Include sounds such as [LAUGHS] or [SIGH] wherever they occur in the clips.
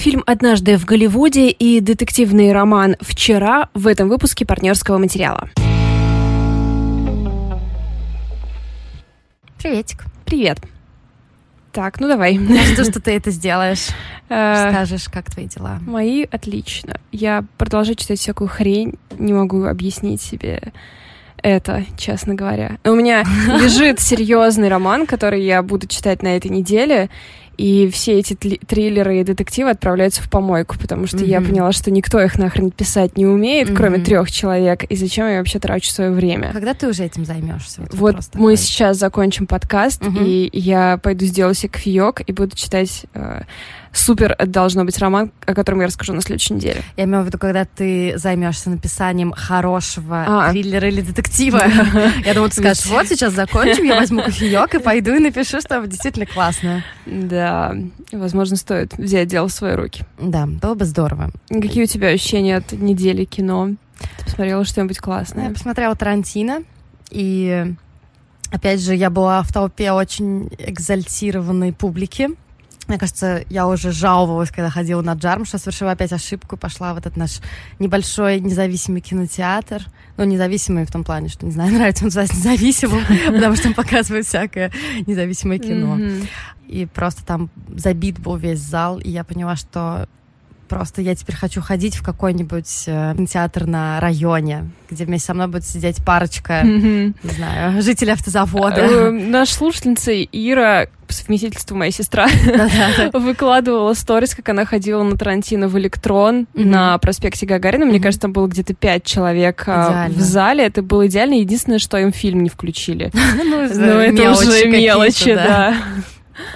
Фильм «Однажды в Голливуде» и детективный роман «Вчера» в этом выпуске партнерского материала. Приветик. Привет. Так, ну давай. Я жду, что ты это сделаешь. [LAUGHS] Э, Скажешь, как твои дела. Мои отлично. Я продолжаю читать всякую хрень, не могу объяснить себе это, честно говоря. У меня [LAUGHS] лежит серьезный роман, который я буду читать на этой неделе, и все эти триллеры и детективы отправляются в помойку, потому что я Мгм. поняла, что никто их нахрен писать не умеет, кроме Мгм. трех человек, и зачем я вообще трачу свое время. Когда ты уже этим займешься? Вот вопрос мы такой. сейчас закончим подкаст, Мгм. и я пойду сделаю себе кофеек и буду читать э, супер должно быть роман, о котором я расскажу на следующей неделе. Я имею в виду, когда ты займешься написанием хорошего А. триллера или детектива. [LAUGHS] Я думаю, ты скажешь, вот сейчас закончим, я возьму кофеек и пойду и напишу, что действительно классно. Да, возможно, стоит взять дело в свои руки. Да, было бы здорово. Какие у тебя ощущения от недели кино? Ты посмотрела что-нибудь Я классное? посмотрела Тарантино, и опять же, я была в толпе очень экзальтированной публики. Мне кажется, я уже жаловалась, когда ходила на Джарм, что совершила опять ошибку и пошла в этот наш небольшой независимый кинотеатр. Ну, независимый в том плане, что, не знаю, [LAUGHS] нравится он называть независимым, [LAUGHS] потому что он показывает всякое независимое кино. И просто там забит был весь зал, и я поняла, что просто я теперь хочу ходить в какой-нибудь э, кинотеатр на районе, где вместе со мной будет сидеть парочка, не знаю, [LAUGHS] жителей Э, автозавода. Наша слушательница Ира, по совместительству моя сестра, [LAUGHS] выкладывала сторис, как она ходила на Тарантино в Электрон на проспекте Гагарина. Мне кажется, там было где-то пять человек а, Идеально. в зале. Это было идеально. Единственное, что им фильм не включили. [LAUGHS] Ну, Ну, это мелочи уже мелочи, да.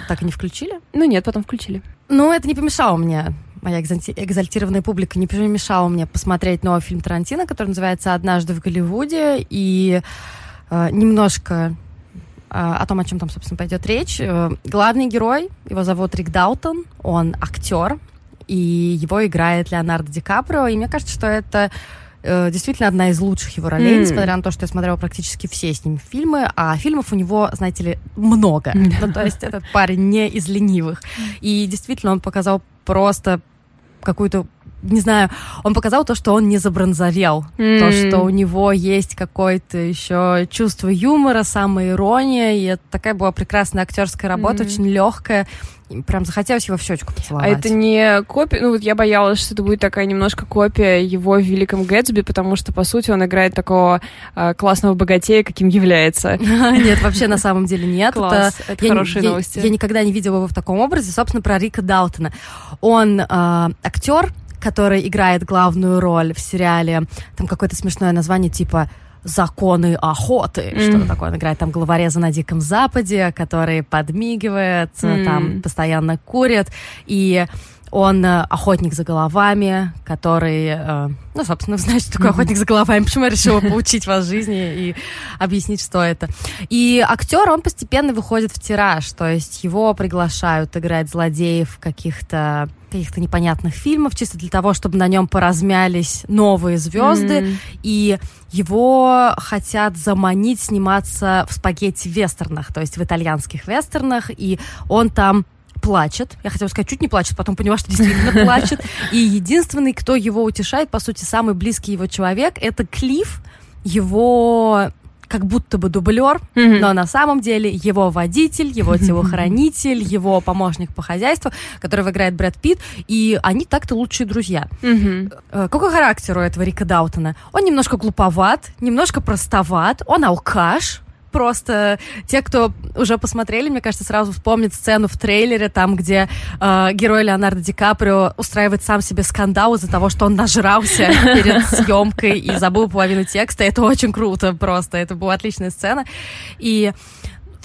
Так и не включили? Ну нет, потом включили. Ну, это не помешало мне. Моя экзальти- экзальтированная публика не помешала мне посмотреть новый фильм Тарантино, который называется «Однажды в Голливуде», и э, немножко э, о том, о чем там, собственно, пойдет речь. Э, главный герой, его зовут Рик Даутон, он актер, и его играет Леонардо Ди Каприо, и мне кажется, что это э, действительно одна из лучших его ролей, М. несмотря на то, что я смотрела практически все с ним фильмы, а фильмов у него, знаете ли, много. Ну, то есть этот парень не из ленивых. И действительно он показал просто какую-то не знаю, он показал то, что он не забронзовел, то, М. что у него есть какое-то еще чувство юмора, самоирония, и это такая была прекрасная актерская работа, Мгм. очень легкая, прям захотелось его в щечку А поцеловать. это не копия, ну вот я боялась, что это будет такая немножко копия его в «Великом Гэтсби», потому что, по сути, он играет такого э, классного богатея, каким является. [LAUGHS] Нет, вообще на самом деле нет. Класс, Это- это я не- хорошие я- новости. Я никогда не видела его в таком образе. Собственно, про Рика Даутона. Он э, актер, который играет главную роль в сериале. Там какое-то смешное название типа законы охоты, Мгм. что-то такое. Он играет там главореза на Диком Западе, который подмигивает, М. там постоянно курит. И он э, охотник за головами, который, э, ну, собственно, [LAUGHS] знаешь, что такое Мгм. охотник за головами, почему я решила поучить вас жизни и объяснить, что это. И актер, он постепенно выходит в тираж, то есть его приглашают играть злодеев каких-то каких-то непонятных фильмов, чисто для того, чтобы на нем поразмялись новые звезды, М. и его хотят заманить сниматься в спагетти-вестернах, то есть в итальянских вестернах, и он там плачет. Я хотела сказать, чуть не плачет, потом поняла, что действительно [LAUGHS] плачет. И единственный, кто его утешает, по сути, самый близкий его человек, это Клифф, его как будто бы дублер, Мгм. но на самом деле его водитель, его [LAUGHS] телохранитель, его помощник по хозяйству, которого играет Брэд Питт, и они так-то лучшие друзья. Э, Какой характер у этого Рика Даутона? Он немножко глуповат, немножко простоват, он алкаш. Просто те, кто уже посмотрели, мне кажется, сразу вспомнят сцену в трейлере, там, где э, герой Леонардо Ди Каприо устраивает сам себе скандал из-за того, что он нажрался [LAUGHS] перед съемкой и забыл половину текста. Это очень круто просто. Это была отличная сцена. И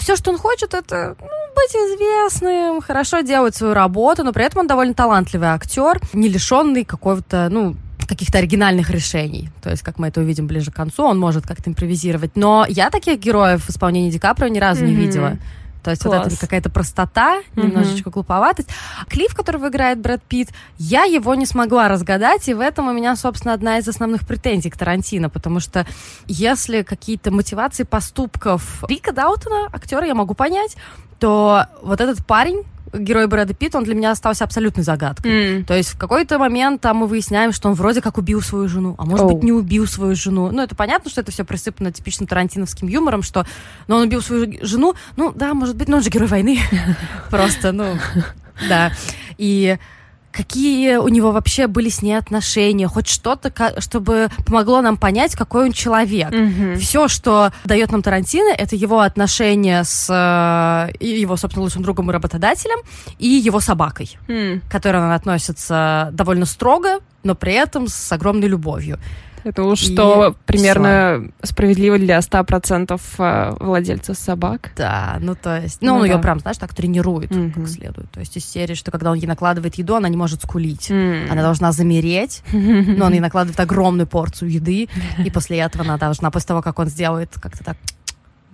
все, что он хочет, это ну, быть известным, хорошо делать свою работу, но при этом он довольно талантливый актер, не лишенный какого-то, ну, каких-то оригинальных решений. То есть, как мы это увидим ближе к концу, он может как-то импровизировать. Но я таких героев в исполнении Ди Каприо ни разу не Мгм. видела. То есть вот Класс. это какая-то простота, Мгм. немножечко глуповатость. Клифф, которого играет Брэд Питт, я его не смогла разгадать, и в этом у меня, собственно, одна из основных претензий к Тарантино, потому что если какие-то мотивации поступков Рика Даутона, актера, я могу понять, то вот этот парень, герой Брэда Питта, он для меня остался абсолютной загадкой. М. То есть в какой-то момент там мы выясняем, что он вроде как убил свою жену, а может Оу. быть не убил свою жену. Ну, это понятно, что это все присыпано типичным тарантиновским юмором, что ну, он убил свою жену, ну да, может быть, но он же герой войны. [LAUGHS] Просто, ну, да. И какие у него вообще были с ней отношения, хоть что-то, чтобы помогло нам понять, какой он человек. Мгм. Все, что дает нам Тарантино, это его отношения с э, его, собственно, лучшим другом и работодателем, и его собакой М. к которой он относится довольно строго, но при этом с огромной любовью. Это уж И что примерно справедливо для 100% э, владельцев собак. Да, ну то есть, ну, Ну он ее да. прям, знаешь, так тренирует Мгм. как следует. То есть из серии, что когда он ей накладывает еду, она не может скулить. М. Она должна замереть, но он ей накладывает огромную порцию еды, и [LAUGHS] после этого она должна, после того, как он сделает как-то так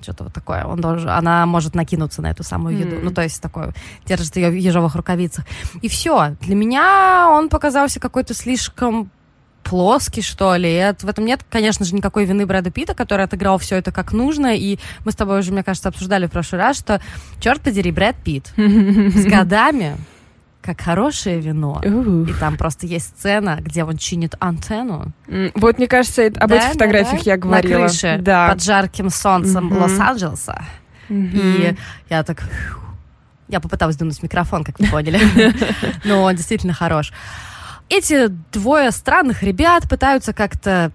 что-то вот такое, он должен, она может накинуться на эту самую еду. Мгм. Ну, то есть такое, держит ее в ежовых рукавицах. И все. Для меня он показался какой-то слишком плоский, что ли. И это- в этом нет, конечно же, никакой вины Брэда Питта, который отыграл все это как нужно. И мы с тобой уже, мне кажется, обсуждали в прошлый раз, что, черт подери, Брэд Питт с [LAUGHS] годами, как хорошее вино. Ух. И там просто есть сцена, где он чинит антенну. М, Вот, мне кажется, это- об Да, этих да, фотографиях да. я говорила. На крыше, да. под жарким солнцем Мгм. Лос-Анджелеса. Мгм. И я так... Я попыталась дунуть микрофон, как вы поняли. [LAUGHS] Но он действительно хорош. Эти двое странных ребят пытаются как-то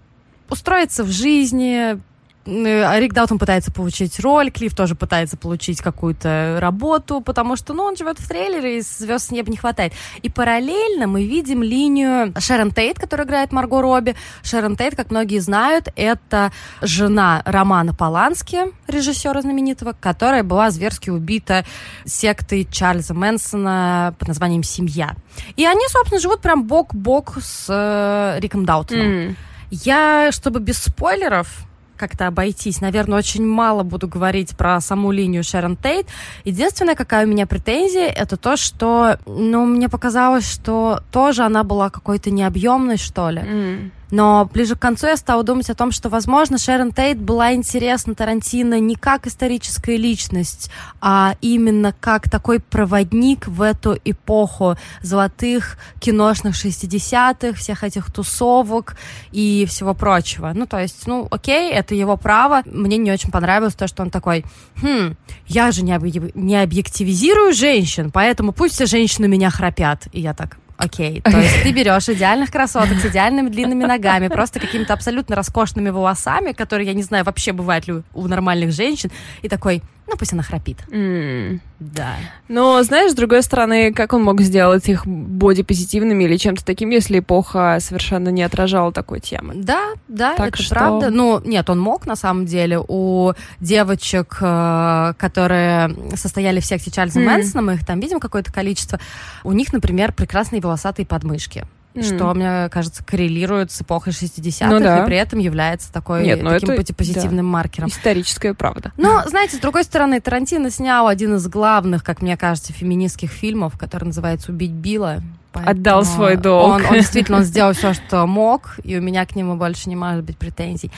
устроиться в жизни. Э, Рик Даутон пытается получить роль, Клифф тоже пытается получить какую-то работу, потому что, ну, он живет в трейлере, и звезд с неба не хватает. И параллельно мы видим линию Шерон Тейт, которая играет Марго Робби. Шерон Тейт, как многие знают, это жена Романа Полански, режиссера знаменитого, которая была зверски убита сектой Чарльза Мэнсона под названием «Семья». И они, собственно, живут прям бок-бок с э, Риком Даутоном. М. Я, чтобы без спойлеров как-то обойтись, наверное, очень мало буду говорить про саму линию Шерон Тейт. Единственная, какая у меня претензия, это то, что, ну, мне показалось, что тоже она была какой-то необъемной, что ли. М. Но ближе к концу я стала думать о том, что, возможно, Шерон Тейт была интересна Тарантино не как историческая личность, а именно как такой проводник в эту эпоху золотых киношных 60-х, всех этих тусовок и всего прочего. Ну, то есть, ну, окей, это его право. Мне не очень понравилось то, что он такой, хм, я же не, объ- не объективизирую женщин, поэтому пусть все женщины меня храпят. И я так, Окей, то есть ты берешь идеальных красоток с идеальными длинными ногами, просто какими-то абсолютно роскошными волосами, которые, я не знаю, вообще бывают ли у нормальных женщин, и такой, ну пусть она храпит. М. Да. Но, знаешь, с другой стороны, как он мог сделать их бодипозитивными или чем-то таким, если эпоха совершенно не отражала такой темы? Да, да, Так это что- правда. Ну, нет, он мог, на самом деле. У девочек, э, которые состояли в секте Чарльза Мгм. Мэнсона, мы их там видим какое-то количество, у них, например, прекрасные волосатые подмышки. М. Что, мне кажется, коррелирует с эпохой 60-х Ну да. и при этом является такой, Нет, ну таким это- бодипозитивным маркером. Историческая правда. Но, знаете, с другой стороны, Тарантино снял один из главных, как мне кажется, феминистских фильмов, который называется «Убить Билла». Отдал свой долг. Он, он действительно он сделал все, что мог, и у меня к нему больше не может быть претензий.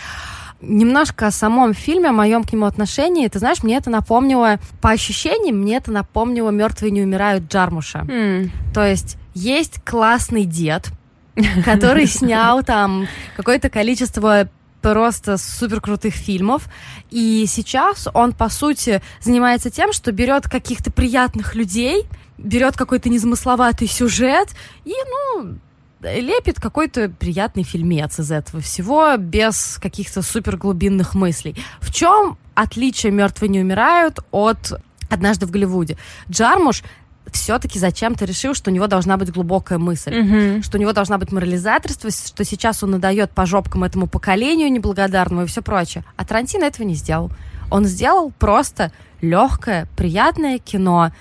Немножко о самом фильме, о моем к нему отношении. Ты знаешь, мне это напомнило, по ощущениям, мне это напомнило «Мертвые не умирают» Джармуша. М. То есть есть классный дед, который [LAUGHS] снял там какое-то количество просто супер крутых фильмов. И сейчас он, по сути, занимается тем, что берет каких-то приятных людей, берет какой-то незамысловатый сюжет и, ну, лепит какой-то приятный фильмец из этого всего без каких-то супер глубинных мыслей. В чем отличие «Мертвые не умирают» от «Однажды в Голливуде»? Джармуш все-таки зачем-то решил, что у него должна быть глубокая мысль Мгм. что у него должна быть морализаторство, что сейчас он надает по жопкам этому поколению неблагодарному и все прочее. А Тарантино этого не сделал. Он сделал просто легкое, приятное кино,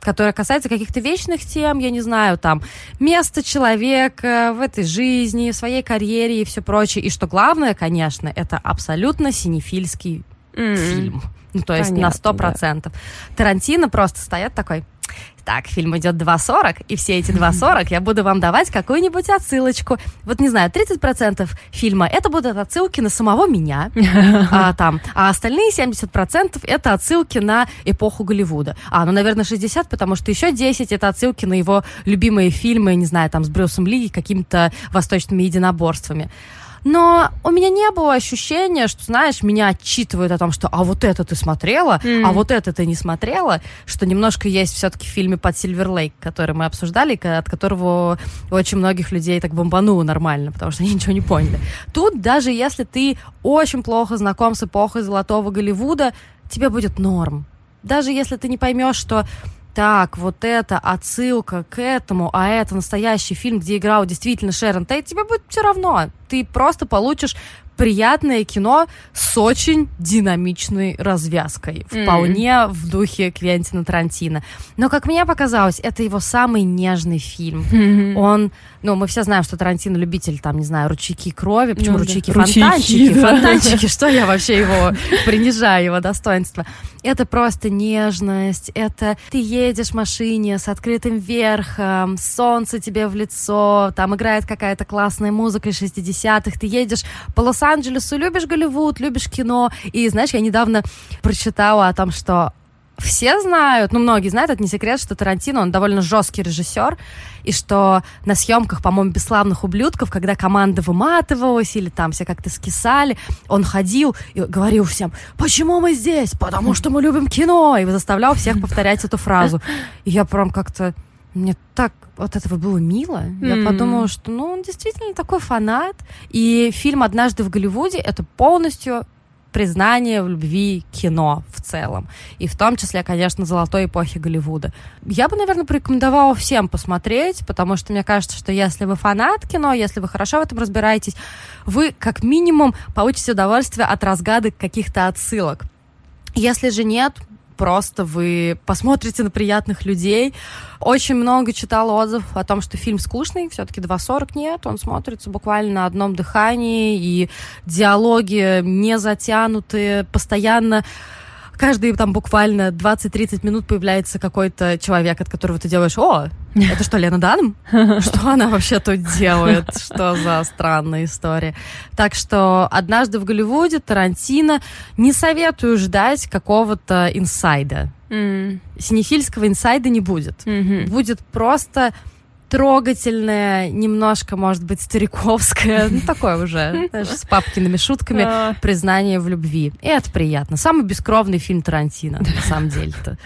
которое касается каких-то вечных тем, я не знаю, там, места человека в этой жизни, в своей карьере и все прочее. И что главное, конечно, это абсолютно синефильский М. фильм. Ну, то есть на Понятно, сто процентов. Тарантино просто стоят такой, так, фильм идет 2.40, и все эти 2.40 я буду вам давать какую-нибудь отсылочку. Вот, не знаю, 30% фильма это будут отсылки на самого меня, [LAUGHS] а, там, а остальные 70% это отсылки на эпоху Голливуда. А, ну, наверное, 60, потому что еще 10 это отсылки на его любимые фильмы, не знаю, там, с Брюсом Ли и какими-то восточными единоборствами. Но у меня не было ощущения, что, знаешь, меня отчитывают о том, что а вот это ты смотрела, mm. а вот это ты не смотрела, что немножко есть все-таки в фильме под Сильвер Лейк, который мы обсуждали, от которого очень многих людей так бомбануло нормально, потому что они ничего не поняли. Тут даже если ты очень плохо знаком с эпохой золотого Голливуда, тебе будет норм. Даже если ты не поймешь, что так, вот это отсылка к этому, а это настоящий фильм, где играл действительно Шерон Тейт, тебе будет все равно. Ты просто получишь приятное кино с очень динамичной развязкой. Вполне mm-hmm. в духе Квентина Тарантино. Но, как мне показалось, это его самый нежный фильм. Mm-hmm. Он, ну, мы все знаем, что Тарантино любитель, там, не знаю, ручейки крови. Почему ну, ручейки? Да. Фонтанчики. Ручейки, [LAUGHS] фонтанчики. Что я вообще его принижаю, его достоинство. Это просто нежность. Это ты едешь в машине с открытым верхом, солнце тебе в лицо, там играет какая-то классная музыка из 60-х, ты едешь по лос Лос-Анджелесу, любишь Голливуд, любишь кино. И знаешь, я недавно прочитала о том, что все знают, ну, многие знают, это не секрет, что Тарантино, он довольно жесткий режиссер, и что на съемках, по-моему, «Бесславных ублюдков», когда команда выматывалась или там все как-то скисали, он ходил и говорил всем, почему мы здесь? Потому что мы любим кино, и заставлял всех повторять эту фразу. И я прям как-то мне так от этого было мило. Mm-hmm. Я подумала, что ну он действительно такой фанат. И фильм «Однажды в Голливуде» — это полностью признание в любви кино в целом. И в том числе, конечно, золотой эпохи Голливуда. Я бы, наверное, порекомендовала всем посмотреть, потому что мне кажется, что если вы фанат кино, если вы хорошо в этом разбираетесь, вы как минимум получите удовольствие от разгадок каких-то отсылок. Если же нет, просто вы посмотрите на приятных людей. Очень много читала отзывов о том, что фильм скучный, все-таки 2.40 нет, он смотрится буквально на одном дыхании, и диалоги не затянуты, постоянно каждые там буквально 20-30 минут появляется какой-то человек, от которого ты делаешь, о, это что, Лена Данм? [LAUGHS] Что она вообще тут делает? Что за странная история? Так что однажды в Голливуде Тарантино не советую ждать какого-то инсайда. Mm. Синефильского инсайда не будет. Mm-hmm. Будет просто трогательное, немножко, может быть, стариковское, [LAUGHS] ну, такое уже, знаешь, с папкиными шутками, а. признание в любви. И это приятно. Самый бескровный фильм Тарантино, на самом деле-то.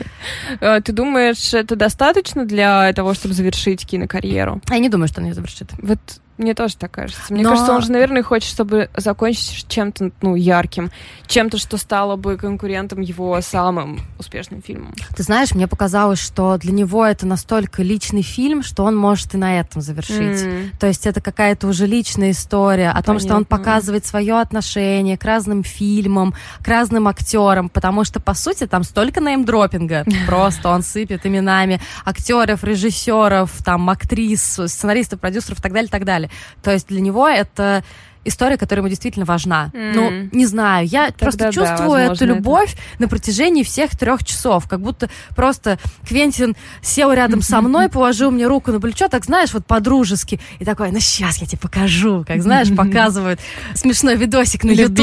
А, ты думаешь, это достаточно для того, чтобы завершить кинокарьеру? Я не думаю, что он ее завершит. Вот мне тоже так кажется. Мне Но... кажется, он же, наверное, хочет, чтобы закончить чем-то, ну, ярким, чем-то, что стало бы конкурентом его самым успешным фильмом. Ты знаешь, мне показалось, что для него это настолько личный фильм, что он может и на этом завершить. Mm. То есть это какая-то уже личная история о Понятно. том, что он показывает свое отношение к разным фильмам, к разным актерам, потому что, по сути, там столько неймдропинга. [LAUGHS] Просто он сыпет именами актеров, режиссеров, там, актрис, сценаристов, продюсеров и так далее, так далее далее. То есть для него это история, которая ему действительно важна. Mm. Ну, не знаю, я Тогда просто чувствую да, эту любовь это... на протяжении всех трех часов, как будто просто Квентин сел рядом со мной, положил мне руку на плечо, так знаешь, вот по-дружески, и такой, ну сейчас я тебе покажу, как знаешь, [LAUGHS] показывают смешной видосик на Ютубе.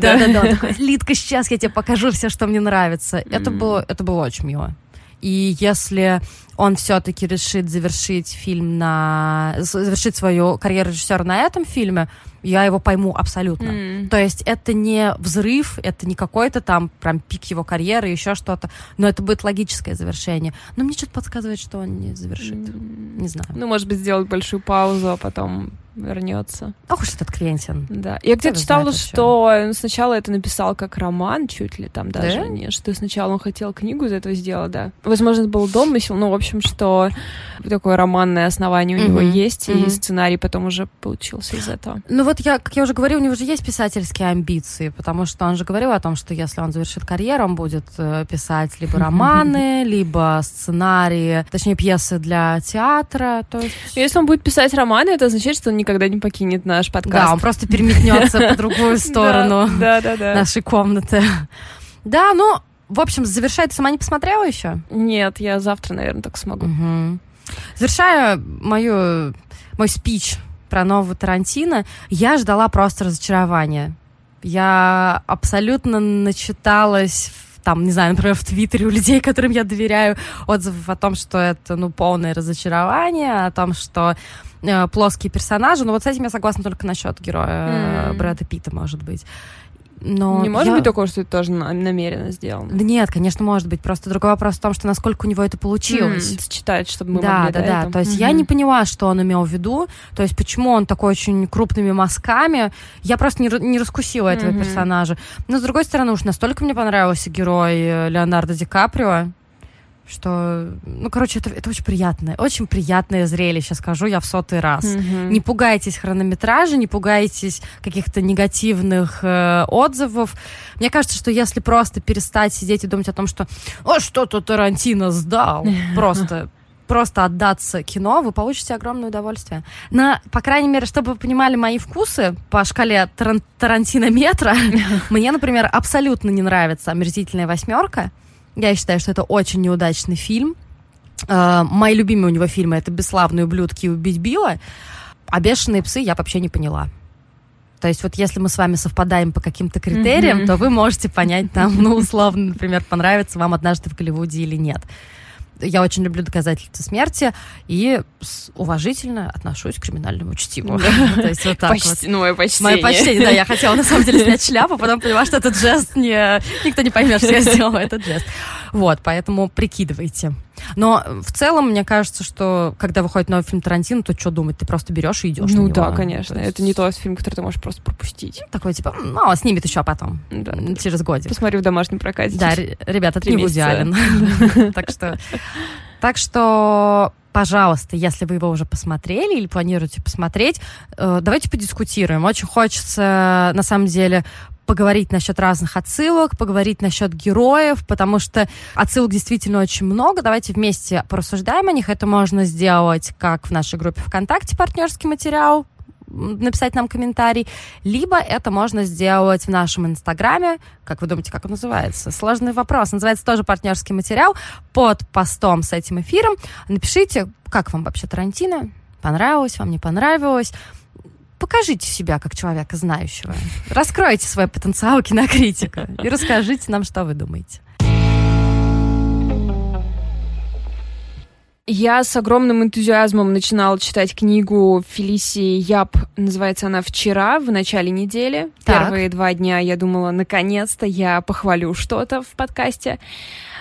да, да, да. Литка, сейчас я тебе покажу все, что мне нравится. Это было, это было очень мило. И если он все-таки решит завершить фильм на... завершить свою карьеру режиссера на этом фильме, я его пойму абсолютно. Mm. То есть это не взрыв, это не какой-то там прям пик его карьеры, еще что-то, но это будет логическое завершение. Но мне что-то подсказывает, что он не завершит. Mm. Не знаю. Ну, может быть, сделать большую паузу, а потом вернется. Ох уж этот Квентин. Да. Я где-то читала, что он сначала это написал как роман, чуть ли там даже да? не, что сначала он хотел книгу из этого сделать, да. Возможно, это был домысел, но, в общем, что такое романное основание у mm-hmm. него есть, mm-hmm. и сценарий потом уже получился из этого. Ну вот я, как я уже говорила, у него же есть писательские амбиции, потому что он же говорил о том, что если он завершит карьеру, он будет э, писать либо [LAUGHS] романы, либо сценарии, точнее пьесы для театра. То есть... Если он будет писать романы, это означает, что он никогда не покинет наш подкаст. Да, он просто переметнется по другую [LAUGHS] сторону нашей комнаты. Да, ну, в общем, завершай, ты сама не посмотрела еще? Нет, я завтра, наверное, так смогу. Угу. Завершая мою, мой спич про нового Тарантино, я ждала просто разочарования. Я абсолютно начиталась там, не знаю, например, в Твиттере у людей, которым я доверяю, отзывов о том, что это, ну, полное разочарование, о том, что э, плоские персонажи. Но вот с этим я согласна только насчет героя mm. Брэда Питта, может быть. Но не может я... быть такого, что это тоже намеренно сделано? Да нет, конечно, может быть. Просто другой вопрос в том, что насколько у него это получилось. Mm, сочетать, чтобы мы да, могли... Да, да, да. То есть mm-hmm. я не поняла, что он имел в виду. То есть почему он такой очень крупными мазками. Я просто не, не раскусила этого mm-hmm. персонажа. Но, с другой стороны, уж настолько мне понравился герой э, Леонардо Ди Каприо что, ну, короче, это, это очень приятное, очень приятное зрелище, скажу я в сотый раз. Mm-hmm. Не пугайтесь хронометража, не пугайтесь каких-то негативных э, отзывов. Мне кажется, что если просто перестать сидеть и думать о том, что «О, что-то Тарантино сдал», [LAUGHS] просто просто отдаться кино, вы получите огромное удовольствие. На, по крайней мере, чтобы вы понимали мои вкусы по шкале таран- Тарантино метра, [LAUGHS] мне, например, абсолютно не нравится «Омерзительная восьмерка». Я считаю, что это очень неудачный фильм. Uh, мои любимые у него фильмы это «Бесславные ублюдки» и «Убить Билла», а «Бешеные псы» я вообще не поняла. То есть вот если мы с вами совпадаем по каким-то критериям, mm-hmm. то вы можете понять там, ну, условно, например, понравится вам «Однажды в Голливуде» или нет я очень люблю доказательства смерти и уважительно отношусь к криминальному чтиву. [LAUGHS] То есть вот так вот. Ну, мое почтение. Мое почтение, да. Я хотела на самом деле снять шляпу, потом поняла, что этот жест не... Никто не поймет, что я сделала этот жест. Вот, поэтому прикидывайте. Но в целом, мне кажется, что когда выходит новый фильм Тарантино, то что думать? Ты просто берешь и идешь. Ну да, конечно. есть... Это не тот фильм, который ты можешь просто пропустить. Такой типа, ну, снимет еще потом. Да. Через годик. Посмотри в домашнем прокате. Да, ребята, это не Вуди [LAUGHS] [LAUGHS] Так что... Так что пожалуйста, если вы его уже посмотрели или планируете посмотреть, э, давайте подискутируем. Очень хочется, на самом деле, поговорить насчет разных отсылок, поговорить насчет героев, потому что отсылок действительно очень много. Давайте вместе порассуждаем о них. Это можно сделать как в нашей группе ВКонтакте «Партнерский материал», написать нам комментарий, либо это можно сделать в нашем инстаграме, как вы думаете, как он называется? Сложный вопрос. Называется тоже партнерский материал под постом с этим эфиром. Напишите, как вам вообще Тарантино, понравилось вам, не понравилось покажите себя как человека знающего. Раскройте свой потенциал кинокритика и расскажите нам, что вы думаете. Я с огромным энтузиазмом начинала читать книгу Фелисии Яп. Называется она «Вчера», в начале недели. Так. Первые два дня я думала, наконец-то я похвалю что-то в подкасте.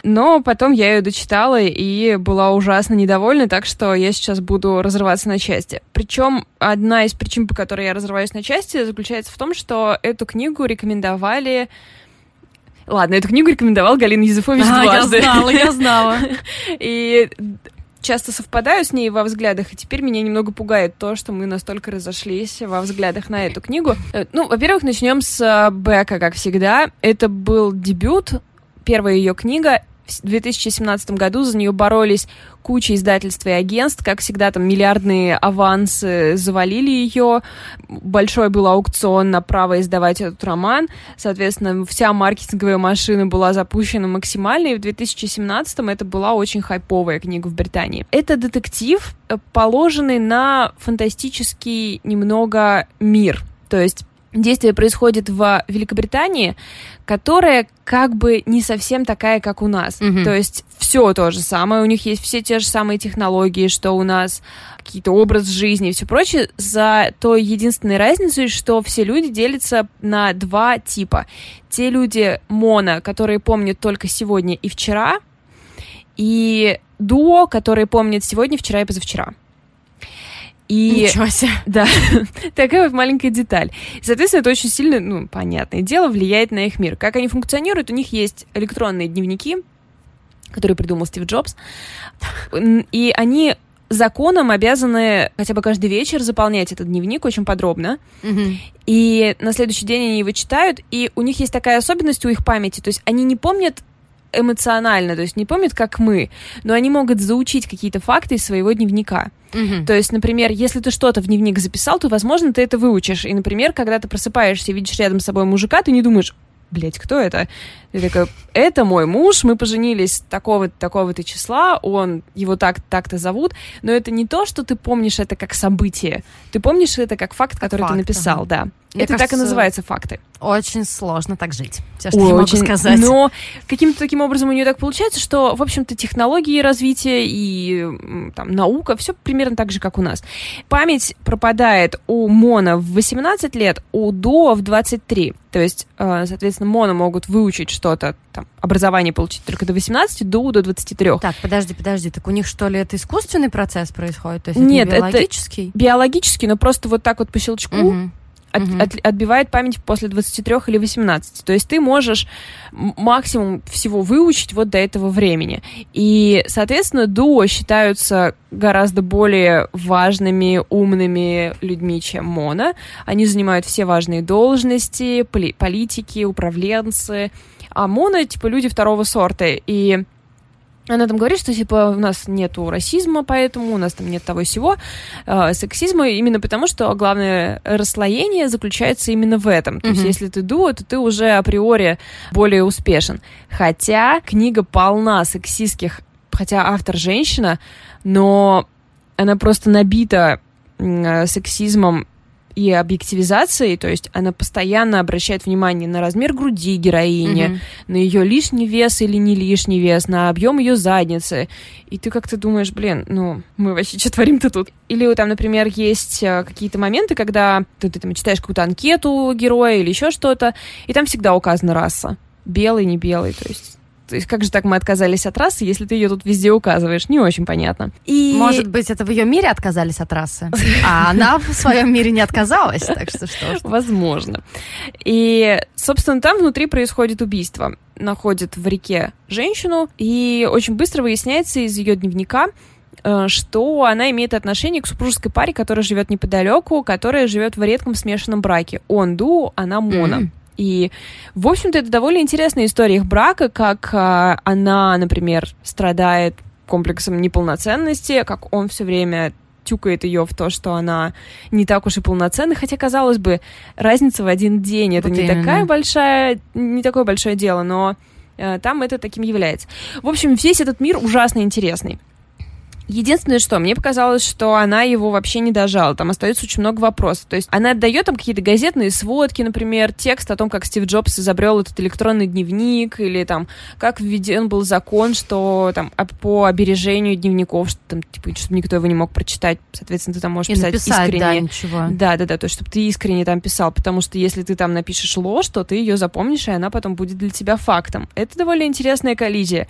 Но потом я ее дочитала и была ужасно недовольна, так что я сейчас буду разрываться на части. Причем одна из причин, по которой я разрываюсь на части, заключается в том, что эту книгу рекомендовали Ладно, эту книгу рекомендовал Галина Юзефович а, дважды. Я знала, я знала. [LAUGHS] И часто совпадаю с ней во взглядах, и теперь меня немного пугает то, что мы настолько разошлись во взглядах на эту книгу. Э, ну, во-первых, начнем с э, Бека, как всегда. Это был дебют, первая ее книга, в 2017 году за нее боролись куча издательств и агентств. Как всегда, там миллиардные авансы завалили ее. Большой был аукцион на право издавать этот роман. Соответственно, вся маркетинговая машина была запущена максимально, и в 2017 это была очень хайповая книга в Британии. Это детектив, э, положенный на фантастический немного мир. То есть Действие происходит в Великобритании, которая как бы не совсем такая, как у нас. Mm-hmm. То есть все то же самое, у них есть все те же самые технологии, что у нас, какие-то образ жизни и все прочее, за той единственной разницей, что все люди делятся на два типа. Те люди моно, которые помнят только сегодня и вчера, и дуо, которые помнят сегодня, вчера и позавчера. И, Ничего себе. [LAUGHS] Да, [LAUGHS] такая вот маленькая деталь. И, соответственно, это очень сильно, ну, понятное дело, влияет на их мир. Как они функционируют? У них есть электронные дневники, которые придумал Стив Джобс, и они законом обязаны хотя бы каждый вечер заполнять этот дневник очень подробно. Mm-hmm. И на следующий день они его читают, и у них есть такая особенность у их памяти, то есть они не помнят эмоционально, то есть не помнят, как мы, но они могут заучить какие-то факты из своего дневника. Угу. То есть, например, если ты что-то в дневник записал, то, возможно, ты это выучишь. И, например, когда ты просыпаешься и видишь рядом с собой мужика, ты не думаешь, блять, кто это? Ты такой, это мой муж, мы поженились такого-то, такого-то числа, он, его так, так-то зовут, но это не то, что ты помнишь это как событие, ты помнишь это как факт, который факт, ты написал, ага. да. Мне это кажется, так и называется факты. Очень сложно так жить. Все, что Ой, я могу очень, сказать. Но каким-то таким образом у нее так получается, что, в общем-то, технологии развития и там, наука, все примерно так же, как у нас. Память пропадает у Мона в 18 лет, у Дуо в 23. То есть, э, соответственно, Мона могут выучить что-то, там, образование получить только до 18, Дуо до 23. Так, подожди, подожди, так у них что ли это искусственный процесс происходит? То есть Нет, это биологический? это биологический, но просто вот так вот по щелчку угу от, угу. от, отбивает память после 23 или 18. То есть ты можешь максимум всего выучить вот до этого времени. И, соответственно, дуо считаются гораздо более важными, умными людьми, чем моно. Они занимают все важные должности, поли политики, управленцы. А моно, типа, люди второго сорта. И она там говорит, что типа у нас нету расизма, поэтому у нас там нет того всего, э, сексизма, именно потому что главное расслоение заключается именно в этом. То mm-hmm. есть если ты дуо, то ты уже априори более успешен. Хотя книга полна сексистских, хотя автор женщина, но она просто набита э, сексизмом и объективизацией, то есть она постоянно обращает внимание на размер груди героини, mm-hmm. на ее лишний вес или не лишний вес, на объем ее задницы. И ты как-то думаешь, блин, ну, мы вообще что творим-то тут? Или там, например, есть э, какие-то моменты, когда ты, ты там читаешь какую-то анкету героя или еще что-то, и там всегда указана раса. Белый, не белый, то есть то есть как же так мы отказались от расы, если ты ее тут везде указываешь? Не очень понятно. И... Может быть, это в ее мире отказались от расы, [LAUGHS] а она в своем мире не отказалась, так что что ж. Возможно. И, собственно, там внутри происходит убийство. Находят в реке женщину, и очень быстро выясняется из ее дневника, э, что она имеет отношение к супружеской паре, которая живет неподалеку, которая живет в редком смешанном браке. Он ду, она мона. Mm-hmm. И, в общем-то, это довольно интересная история их брака, как а, она, например, страдает комплексом неполноценности, как он все время тюкает ее в то, что она не так уж и полноценна, хотя, казалось бы, разница в один день, это вот не именно. такая большая, не такое большое дело, но э, там это таким является. В общем, весь этот мир ужасно интересный. Единственное, что мне показалось, что она его вообще не дожала. Там остается очень много вопросов. То есть она отдает там какие-то газетные сводки, например, текст о том, как Стив Джобс изобрел этот электронный дневник, или там, как введен был закон, что там по обережению дневников, что там, типа, чтобы никто его не мог прочитать. Соответственно, ты там можешь И писать написать, искренне. Да, ничего. да, да, да. То есть, чтобы ты искренне там писал, потому что если ты там напишешь ложь, то ты ее запомнишь, и она потом будет для тебя фактом. Это довольно интересная коллизия.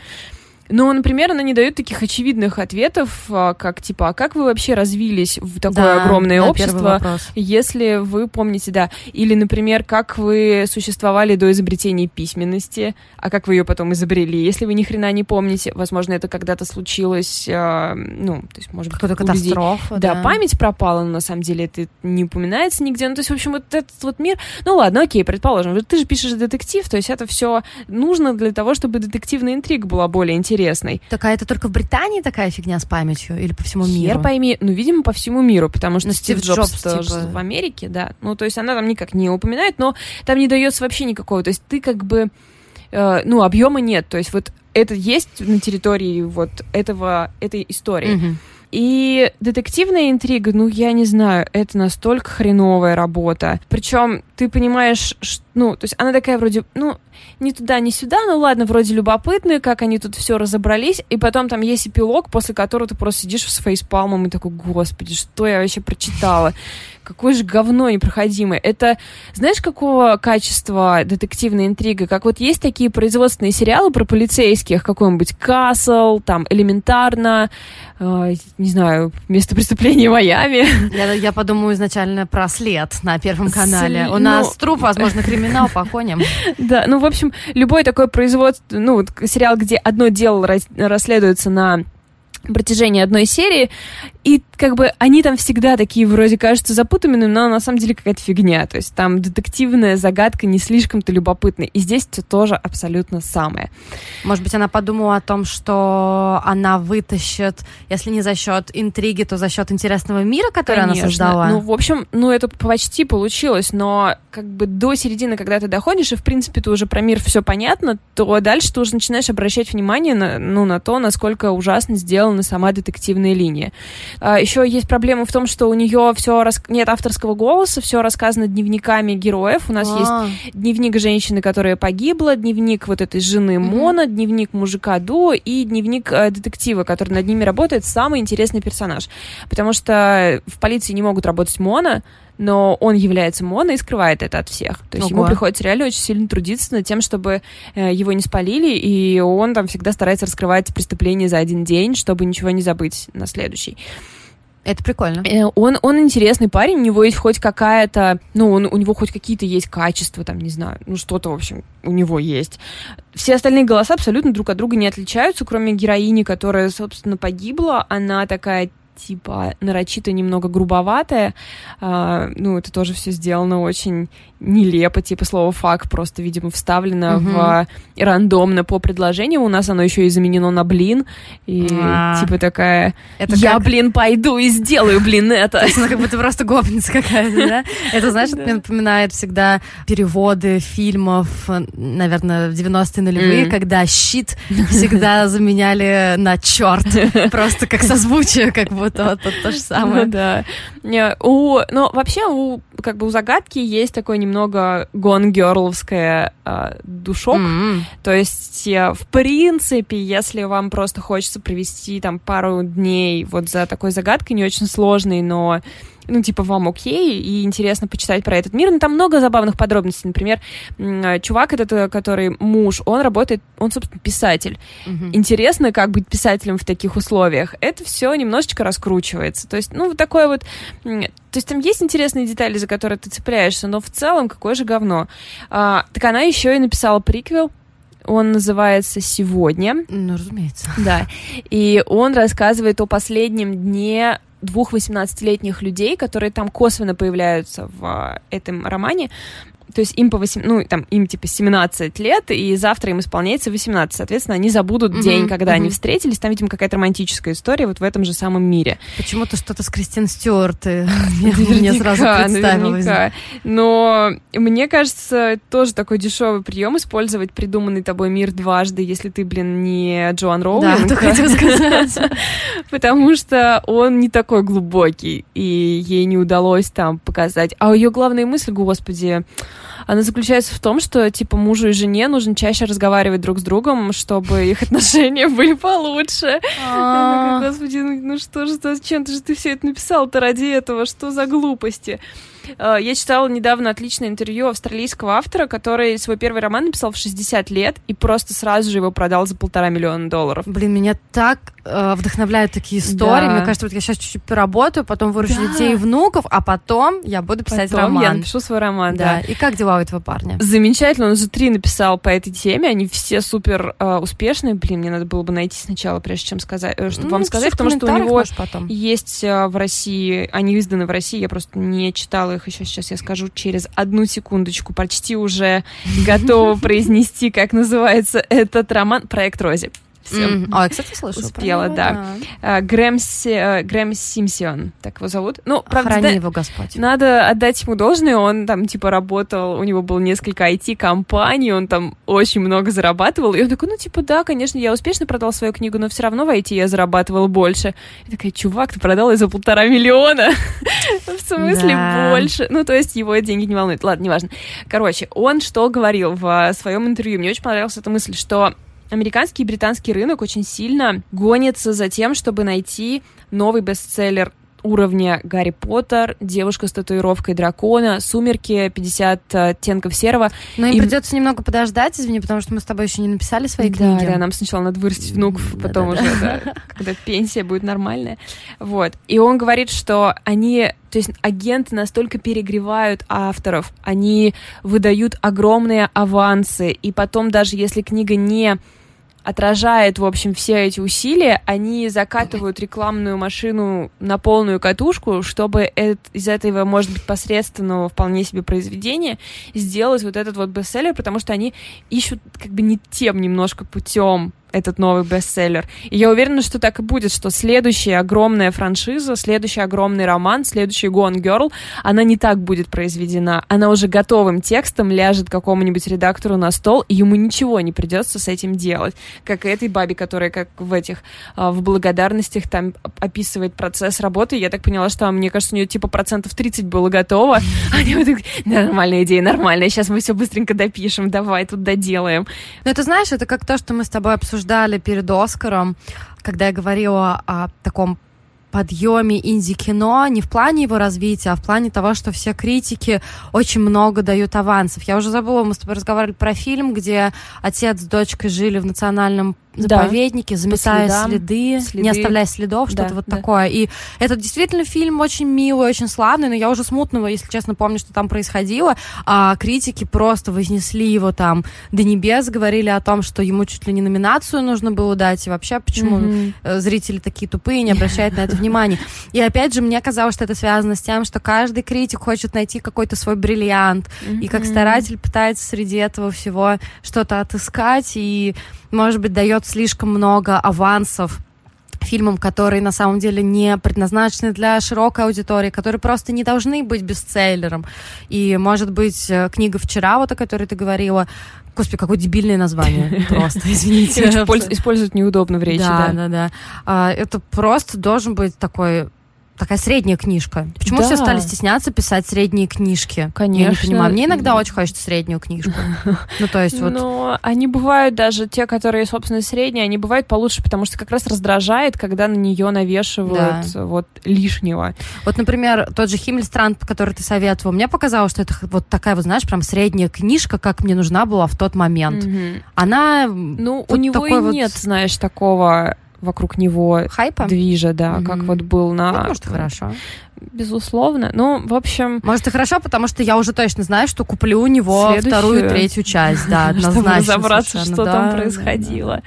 Но, например, она не дает таких очевидных ответов, а, как типа, а как вы вообще развились в такое да, огромное да, общество, если вы помните, да, или, например, как вы существовали до изобретения письменности, а как вы ее потом изобрели, если вы ни хрена не помните, возможно, это когда-то случилось, э, ну, то есть, может быть, какая-то катастрофа, да. да, память пропала, но на самом деле это не упоминается нигде, ну, то есть, в общем, вот этот вот мир, ну, ладно, окей, предположим, ты же пишешь детектив, то есть это все нужно для того, чтобы детективная интрига была более интересной интересной. Так а это только в Британии такая фигня с памятью или по всему миру? Хер пойми, ну, видимо, по всему миру, потому что ну, Стив, Стив Джобс, Джобс типа... в Америке, да. Ну, то есть она там никак не упоминает, но там не дается вообще никакого. То есть ты как бы, э, ну, объема нет. То есть вот это есть на территории вот этого, этой истории. Mm-hmm. И детективная интрига, ну, я не знаю, это настолько хреновая работа. Причем ты понимаешь, что, ну, то есть она такая вроде, ну, ни туда, ни сюда, ну ладно, вроде любопытные, как они тут все разобрались, и потом там есть эпилог, после которого ты просто сидишь с фейспалмом и такой, господи, что я вообще прочитала? Какое же говно непроходимое. Это, знаешь, какого качества детективная интрига? Как вот есть такие производственные сериалы про полицейских, какой-нибудь Касл, там, Элементарно, э, не знаю, Место преступления Майами. Я, я подумаю изначально про след на Первом канале. У нас ну... труп, возможно, криминал по коням. [LAUGHS] Да, ну, в общем, любой такой производство, ну, сериал, где одно дело расследуется на протяжении одной серии, и как бы они там всегда такие вроде кажутся запутанными, но на самом деле какая-то фигня. То есть там детективная загадка не слишком-то любопытная. И здесь все тоже абсолютно самое. Может быть, она подумала о том, что она вытащит, если не за счет интриги, то за счет интересного мира, который Конечно. она создала. Ну, в общем, ну это почти получилось, но как бы до середины, когда ты доходишь, и в принципе ты уже про мир все понятно, то дальше ты уже начинаешь обращать внимание на, ну, на то, насколько ужасно сделана сама детективная линия. А, еще есть проблема в том, что у нее все рас... нет авторского голоса, все рассказано дневниками героев. У нас А-а-а. есть дневник женщины, которая погибла, дневник вот этой жены Мона, mm-hmm. дневник мужика Ду и дневник э, детектива, который над ними работает. Самый интересный персонаж. Потому что в полиции не могут работать Мона, но он является моно и скрывает это от всех. То есть Ого. ему приходится реально очень сильно трудиться над тем, чтобы э, его не спалили, и он там всегда старается раскрывать преступления за один день, чтобы ничего не забыть на следующий. Это прикольно. Э, он, он интересный парень, у него есть хоть какая-то, ну, он, у него хоть какие-то есть качества, там, не знаю, ну, что-то, в общем, у него есть. Все остальные голоса абсолютно друг от друга не отличаются, кроме героини, которая, собственно, погибла. Она такая типа нарочито немного грубоватая. А, ну, это тоже все сделано очень нелепо, типа слово фак просто, видимо, вставлено угу. в рандомно по предложению. У нас оно еще и заменено на блин. И а, типа такая, это я, как... блин, пойду и сделаю, блин, это. Она как будто просто гопница какая-то, да? Это, знаешь, мне напоминает всегда переводы фильмов, наверное, в 90-е нулевые, когда щит всегда заменяли на черт. [LAUGHS] Просто как созвучие, как будто вот то же самое. Да. У, ну, вообще, у, как бы у загадки есть такой немного гонгерловская э, душок. Mm-hmm. То есть, э, в принципе, если вам просто хочется провести там пару дней вот за такой загадкой, не очень сложной, но ну, типа, вам окей, и интересно почитать про этот мир. Но там много забавных подробностей. Например, чувак этот, э, который муж, он работает, он, собственно, писатель. Угу. Интересно, как быть писателем в таких условиях. Это все немножечко раскручивается. То есть, ну, вот такое вот... То есть там есть интересные детали, за которые ты цепляешься, но в целом какое же говно. А, так она еще и написала приквел, он называется «Сегодня». Ну, разумеется. Да. И он рассказывает о последнем дне двух 18-летних людей, которые там косвенно появляются в а, этом романе, то есть им по 8, ну, там, им типа 17 лет, и завтра им исполняется 18. Соответственно, они забудут mm-hmm. день, когда mm-hmm. они встретились. Там, видимо, какая-то романтическая история вот в этом же самом мире. Почему-то что-то с Кристин Стюарт э, [LAUGHS] мне сразу представилось. Но мне кажется, тоже такой дешевый прием использовать придуманный тобой мир дважды, если ты, блин, не Джоан Роулинг. Да, хотела [LAUGHS] сказать. Потому что он не такой глубокий, и ей не удалось там показать. А ее главная мысль, господи, она заключается в том, что, типа, мужу и жене нужно чаще разговаривать друг с другом, чтобы их [LAUGHS] отношения были получше. А. Господи, ну, ну что же, зачем ты же ты все это написал-то ради этого? Что за глупости? Э, я читала недавно отличное интервью австралийского автора, который свой первый роман написал в 60 лет и просто сразу же его продал за полтора миллиона долларов. Блин, меня так э, вдохновляют такие истории. Да. Мне кажется, вот я сейчас чуть-чуть поработаю, потом выращу да. детей и внуков, а потом я буду писать потом роман. я напишу свой роман, да. да. И как дела у этого парня? Замечательно, он уже три написал по этой теме, они все супер э, успешные. Блин, мне надо было бы найти сначала, прежде чем сказать, э, чтобы ну, вам сказать, потому что у него есть э, в России, они изданы в России, я просто не читала их еще сейчас я скажу через одну секундочку, почти уже готова [LAUGHS] произнести, как называется этот роман «Проект Рози». Все. Mm-hmm. А, я, кстати, слышала. Успела, да. да. А, Грэм, Си, Грэм Симсион, так его зовут. Ну, правда, Храни его Господь. Надо отдать ему должное, он там, типа, работал, у него было несколько IT-компаний, он там очень много зарабатывал, и он такой, ну, типа, да, конечно, я успешно продал свою книгу, но все равно в IT я зарабатывал больше. Я такая, чувак, ты продал ее за полтора миллиона. [LAUGHS] В смысле больше? Ну, то есть его деньги не волнуют. Ладно, неважно. Короче, он что говорил в своем интервью? Мне очень понравилась эта мысль, что американский и британский рынок очень сильно гонится за тем, чтобы найти новый бестселлер уровня Гарри Поттер, Девушка с татуировкой дракона, Сумерки, 50 оттенков серого. Но им и... придется немного подождать, извини, потому что мы с тобой еще не написали свои книги. Да, нам сначала надо вырастить внуков, потом да, уже, да. Да, [LAUGHS] когда пенсия будет нормальная. Вот. И он говорит, что они то есть агенты настолько перегревают авторов, они выдают огромные авансы, и потом даже если книга не отражает, в общем, все эти усилия, они закатывают рекламную машину на полную катушку, чтобы из этого, может быть, посредственного вполне себе произведения сделать вот этот вот бестселлер, потому что они ищут как бы не тем немножко путем этот новый бестселлер. И я уверена, что так и будет, что следующая огромная франшиза, следующий огромный роман, следующий Gone Girl, она не так будет произведена. Она уже готовым текстом ляжет какому-нибудь редактору на стол, и ему ничего не придется с этим делать. Как и этой бабе, которая как в этих, а, в благодарностях там описывает процесс работы. Я так поняла, что, мне кажется, у нее типа процентов 30 было готово. [LAUGHS] Они вот нормальная идея, нормальная, сейчас мы все быстренько допишем, давай тут доделаем. Ну, это знаешь, это как то, что мы с тобой обсуждали обсуждали перед Оскаром, когда я говорила о таком подъеме инди-кино не в плане его развития, а в плане того, что все критики очень много дают авансов. Я уже забыла, мы с тобой разговаривали про фильм, где отец с дочкой жили в национальном заповеднике, да, заметая следам, следы, следы, не оставляя следов, что-то да, вот да. такое. И это действительно фильм очень милый, очень славный, но я уже смутного, если честно, помню, что там происходило. А критики просто вознесли его там до небес, говорили о том, что ему чуть ли не номинацию нужно было дать, и вообще, почему mm-hmm. зрители такие тупые, не обращают на это внимания. [LAUGHS] И опять же, мне казалось, что это связано с тем, что каждый критик хочет найти какой-то свой бриллиант, mm-hmm. и как старатель пытается среди этого всего что-то отыскать, и может быть, дает слишком много авансов фильмам, которые на самом деле не предназначены для широкой аудитории, которые просто не должны быть бестселлером. И, может быть, э, книга «Вчера», вот о которой ты говорила, Господи, какое дебильное название. [LAUGHS] Просто, извините. Использовать неудобно в речи, да. Да, да, да. А, это просто должен быть такой такая средняя книжка. Почему да. все стали стесняться писать средние книжки? Конечно. Я не понимаю. Мне иногда очень хочется среднюю книжку. [LAUGHS] Ну, то есть вот... Но они бывают даже, те, которые, собственно, средние, они бывают получше, потому что как раз раздражает, когда на нее навешивают да. вот лишнего. Вот, например, тот же Химмельстранд, который ты советовал, мне показалось, что это вот такая, вот знаешь, прям средняя книжка, как мне нужна была в тот момент. Угу. Она... Ну, у него и нет, вот... знаешь, такого вокруг него Хайпа? движа, да, mm-hmm. как вот был на... Это, может, хорошо. Безусловно. Ну, в общем... Может, и хорошо, потому что я уже точно знаю, что куплю у него вторую, третью часть, да, [LAUGHS] однозначно. Чтобы разобраться, что там происходило.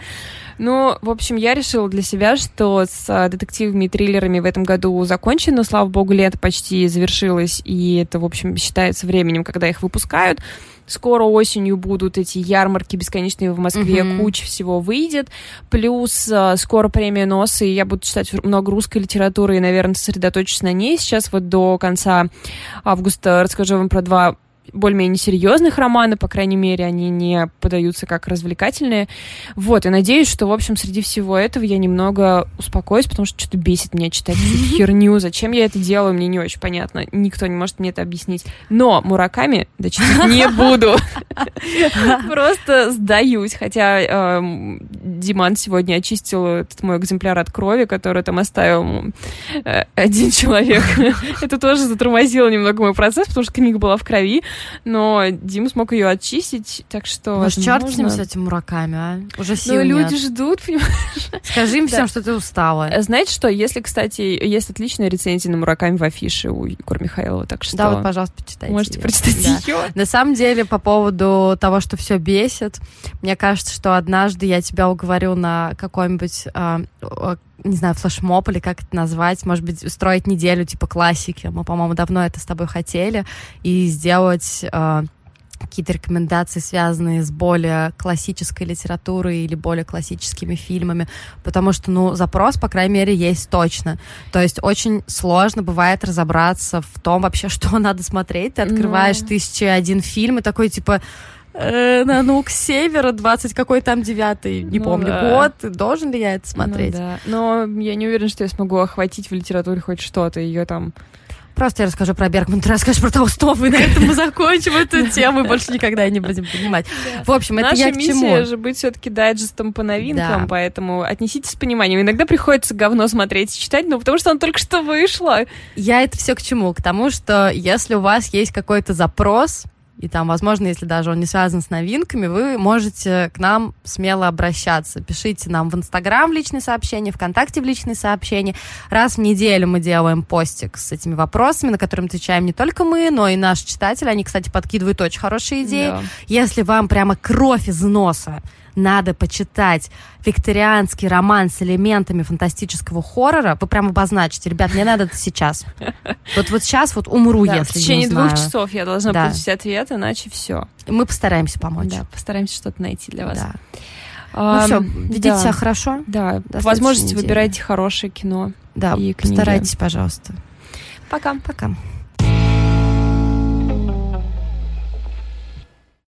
Ну, в общем, я решила для себя, что с а, детективами и триллерами в этом году закончено. Слава богу, лето почти завершилось, и это, в общем, считается временем, когда их выпускают. Скоро осенью будут эти ярмарки бесконечные в Москве, mm-hmm. куча всего выйдет. Плюс э, скоро премия НОС, и я буду читать много русской литературы и, наверное, сосредоточусь на ней. Сейчас вот до конца августа расскажу вам про два более-менее серьезных романов, по крайней мере, они не подаются как развлекательные. Вот, и надеюсь, что, в общем, среди всего этого я немного успокоюсь, потому что что-то бесит меня читать [LAUGHS] херню. Зачем я это делаю, мне не очень понятно. Никто не может мне это объяснить. Но Мураками дочитать не [LAUGHS] буду. [LAUGHS] Просто сдаюсь. Хотя эм, Диман сегодня очистил этот мой экземпляр от крови, который там оставил э, один человек. Это тоже затормозило немного мой процесс, потому что книга была в крови но Дим смог ее очистить, так что... Может, черт с ним, с этим мураками, а? Уже сил Ну, люди нет. ждут, понимаешь? Скажи им всем, что ты устала. Знаете что, если, кстати, есть отличная рецензия на мураками в афише у Егора Михайлова, так что... Да, вот, пожалуйста, почитайте Можете ее. прочитать да. ее. На самом деле, по поводу того, что все бесит, мне кажется, что однажды я тебя уговорю на какой-нибудь а, не знаю, флешмоб или как это назвать, может быть, устроить неделю типа классики. Мы, по-моему, давно это с тобой хотели. И сделать э, какие-то рекомендации, связанные с более классической литературой или более классическими фильмами, потому что, ну, запрос, по крайней мере, есть точно. То есть очень сложно бывает разобраться в том вообще, [LAUGHS] что надо смотреть. Ты открываешь ну... тысячи один фильм и такой, типа, э, на ну, севера, 20 какой там девятый, не ну, помню, да. год. Должен ли я это ну смотреть? Ну, да. Но я не уверена, что я смогу охватить в литературе хоть что-то. Ее там Просто я расскажу про Бергман, ты расскажешь про Толстого, и на этом мы [LAUGHS] закончим эту тему, и больше никогда не будем понимать. В общем, это я к чему? Наша же быть все-таки дайджестом по новинкам, поэтому отнеситесь с пониманием. Иногда приходится говно смотреть и читать, ну, потому что оно только что вышло. Я это все к чему? К тому, что если у вас есть какой-то запрос, и там, возможно, если даже он не связан с новинками, вы можете к нам смело обращаться. Пишите нам в Инстаграм в личные сообщения, ВКонтакте в личные сообщения. Раз в неделю мы делаем постик с этими вопросами, на которые отвечаем не только мы, но и наши читатели. Они, кстати, подкидывают очень хорошие идеи. Да. Если вам прямо кровь из носа надо почитать викторианский роман с элементами фантастического хоррора, вы прям обозначите, ребят, мне надо это сейчас. [LAUGHS] Вот вот сейчас вот умру, Да, в если течение не двух часов я должна Да. получить ответ, иначе все. Мы постараемся помочь. Да, постараемся что-то найти для вас. Да. Ну все, ведите да. себя хорошо. Да, по возможности недели. выбирайте хорошее кино. Да, И книги. постарайтесь, пожалуйста. Пока. Пока.